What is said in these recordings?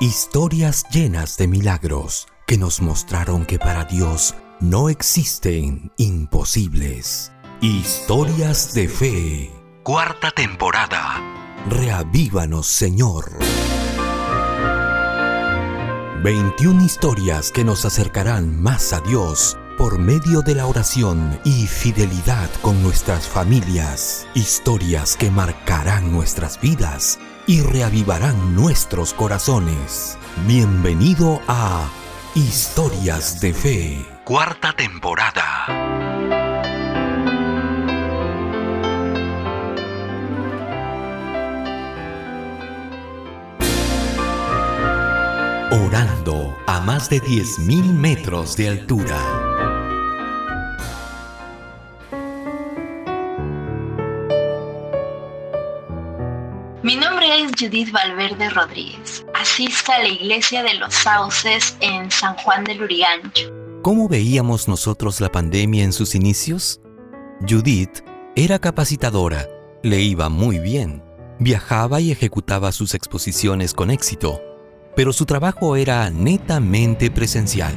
Historias llenas de milagros que nos mostraron que para Dios no existen imposibles. Historias de fe. Cuarta temporada. Reavívanos, Señor. 21 historias que nos acercarán más a Dios por medio de la oración y fidelidad con nuestras familias. Historias que marcarán nuestras vidas y reavivarán nuestros corazones. Bienvenido a Historias de Fe, cuarta temporada. Orando a más de 10.000 metros de altura. Judith Valverde Rodríguez. Asisto a la iglesia de los Sauces en San Juan del Urigancho. ¿Cómo veíamos nosotros la pandemia en sus inicios? Judith era capacitadora, le iba muy bien, viajaba y ejecutaba sus exposiciones con éxito, pero su trabajo era netamente presencial.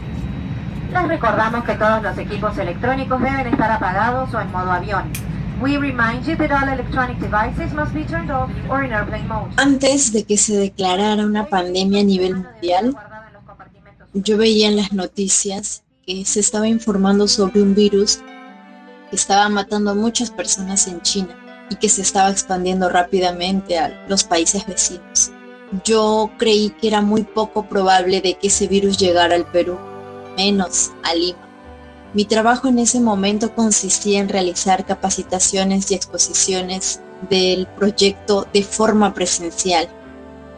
Les recordamos que todos los equipos electrónicos deben estar apagados o en modo avión. We remind you that all electronic devices must be turned off or in airplane mode. Antes de que se declarara una pandemia a nivel mundial, yo veía en las noticias que se estaba informando sobre un virus que estaba matando a muchas personas en China y que se estaba expandiendo rápidamente a los países vecinos. Yo creí que era muy poco probable de que ese virus llegara al Perú, menos a Lima. Mi trabajo en ese momento consistía en realizar capacitaciones y exposiciones del proyecto de forma presencial.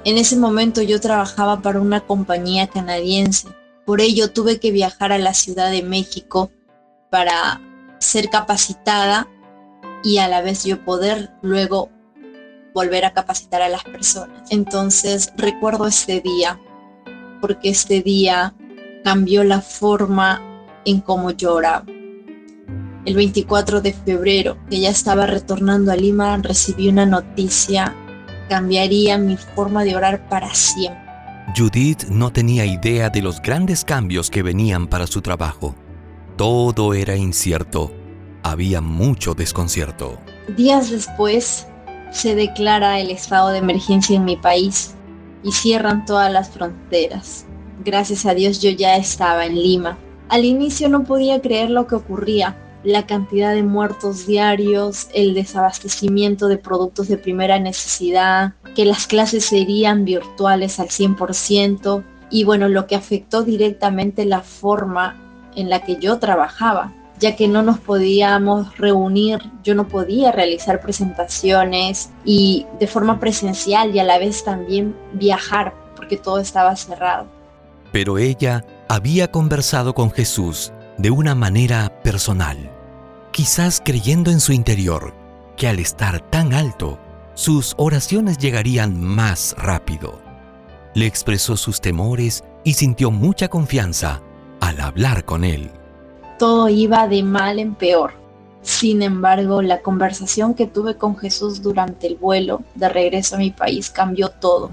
En ese momento yo trabajaba para una compañía canadiense, por ello tuve que viajar a la Ciudad de México para ser capacitada y a la vez yo poder luego volver a capacitar a las personas. Entonces recuerdo este día, porque este día cambió la forma en cómo lloraba. El 24 de febrero, que ya estaba retornando a Lima, recibí una noticia, cambiaría mi forma de orar para siempre. Judith no tenía idea de los grandes cambios que venían para su trabajo. Todo era incierto. Había mucho desconcierto. Días después, se declara el estado de emergencia en mi país y cierran todas las fronteras. Gracias a Dios yo ya estaba en Lima. Al inicio no podía creer lo que ocurría, la cantidad de muertos diarios, el desabastecimiento de productos de primera necesidad, que las clases serían virtuales al 100% y bueno, lo que afectó directamente la forma en la que yo trabajaba, ya que no nos podíamos reunir, yo no podía realizar presentaciones y de forma presencial y a la vez también viajar porque todo estaba cerrado. Pero ella había conversado con Jesús de una manera personal, quizás creyendo en su interior que al estar tan alto, sus oraciones llegarían más rápido. Le expresó sus temores y sintió mucha confianza al hablar con él. Todo iba de mal en peor. Sin embargo, la conversación que tuve con Jesús durante el vuelo de regreso a mi país cambió todo.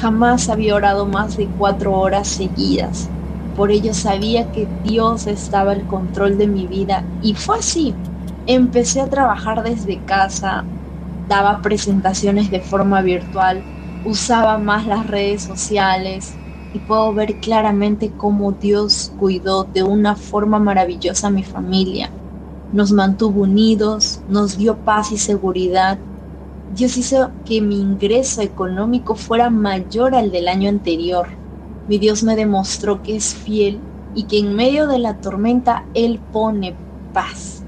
Jamás había orado más de cuatro horas seguidas. Por ello sabía que Dios estaba al control de mi vida y fue así. Empecé a trabajar desde casa, daba presentaciones de forma virtual, usaba más las redes sociales y puedo ver claramente cómo Dios cuidó de una forma maravillosa a mi familia. Nos mantuvo unidos, nos dio paz y seguridad. Dios hizo que mi ingreso económico fuera mayor al del año anterior. Mi Dios me demostró que es fiel y que en medio de la tormenta Él pone paz.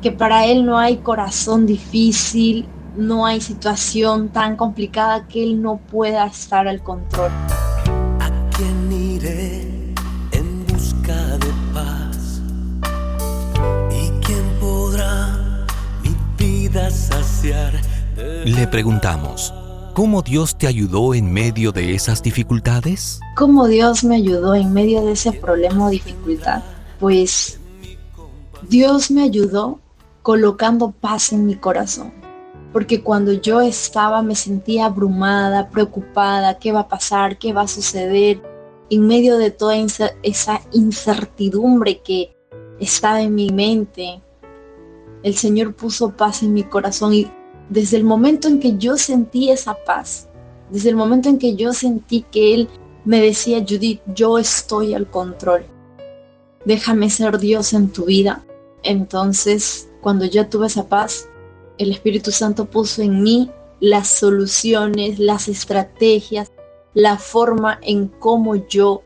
Que para Él no hay corazón difícil, no hay situación tan complicada que Él no pueda estar al control. ¿A quién iré en busca de paz? ¿Y quién podrá mi vida saciar? Le preguntamos, ¿cómo Dios te ayudó en medio de esas dificultades? ¿Cómo Dios me ayudó en medio de ese problema o dificultad? Pues Dios me ayudó colocando paz en mi corazón. porque cuando yo estaba me sentía abrumada, preocupada, qué va a pasar, qué va a suceder, en medio de toda esa incertidumbre que estaba en mi mente, el Señor puso paz en mi corazón y desde el momento en que yo sentí esa paz, desde el momento en que yo sentí que Él me decía, Judith, yo estoy al control, déjame ser Dios en tu vida. Entonces, cuando yo tuve esa paz, el Espíritu Santo puso en mí las soluciones, las estrategias, la forma en cómo yo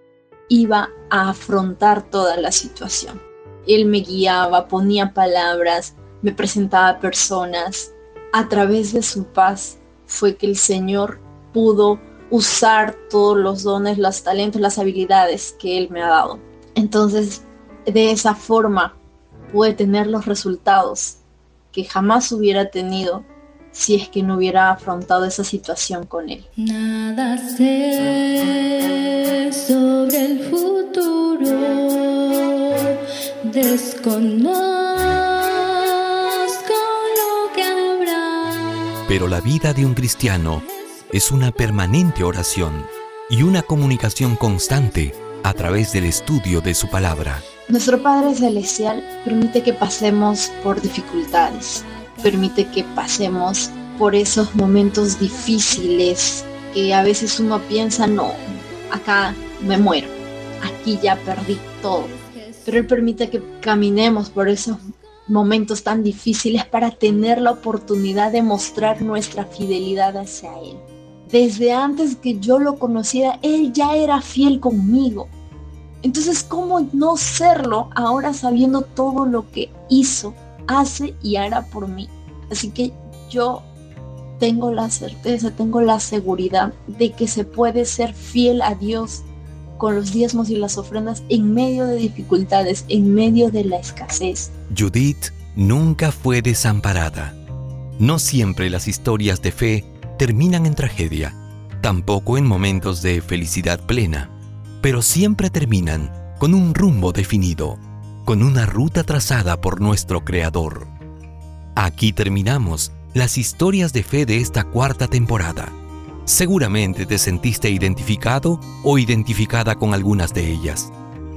iba a afrontar toda la situación. Él me guiaba, ponía palabras, me presentaba personas. A través de su paz fue que el Señor pudo usar todos los dones, los talentos, las habilidades que Él me ha dado. Entonces, de esa forma pude tener los resultados que jamás hubiera tenido si es que no hubiera afrontado esa situación con él. Nada sé sobre el futuro, desconozco Pero la vida de un cristiano es una permanente oración y una comunicación constante a través del estudio de su palabra. Nuestro Padre Celestial permite que pasemos por dificultades, permite que pasemos por esos momentos difíciles que a veces uno piensa, no, acá me muero, aquí ya perdí todo. Pero Él permite que caminemos por esos momentos tan difíciles para tener la oportunidad de mostrar nuestra fidelidad hacia Él. Desde antes que yo lo conociera, Él ya era fiel conmigo. Entonces, ¿cómo no serlo ahora sabiendo todo lo que hizo, hace y hará por mí? Así que yo tengo la certeza, tengo la seguridad de que se puede ser fiel a Dios con los diezmos y las ofrendas en medio de dificultades, en medio de la escasez. Judith nunca fue desamparada. No siempre las historias de fe terminan en tragedia, tampoco en momentos de felicidad plena pero siempre terminan con un rumbo definido, con una ruta trazada por nuestro Creador. Aquí terminamos las historias de fe de esta cuarta temporada. Seguramente te sentiste identificado o identificada con algunas de ellas.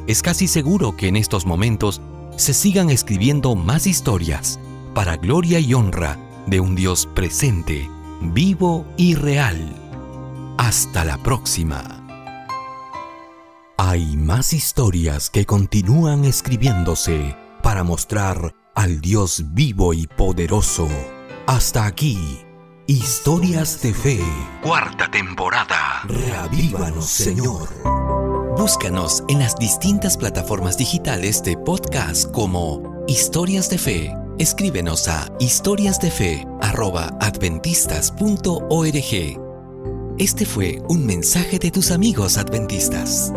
Es casi seguro que en estos momentos se sigan escribiendo más historias para gloria y honra de un Dios presente, vivo y real. Hasta la próxima. Hay más historias que continúan escribiéndose para mostrar al Dios vivo y poderoso. Hasta aquí, Historias de Fe, cuarta temporada. Reavívanos, Señor. Búscanos en las distintas plataformas digitales de podcast como Historias de Fe. Escríbenos a historiasdefe.adventistas.org. Este fue un mensaje de tus amigos adventistas.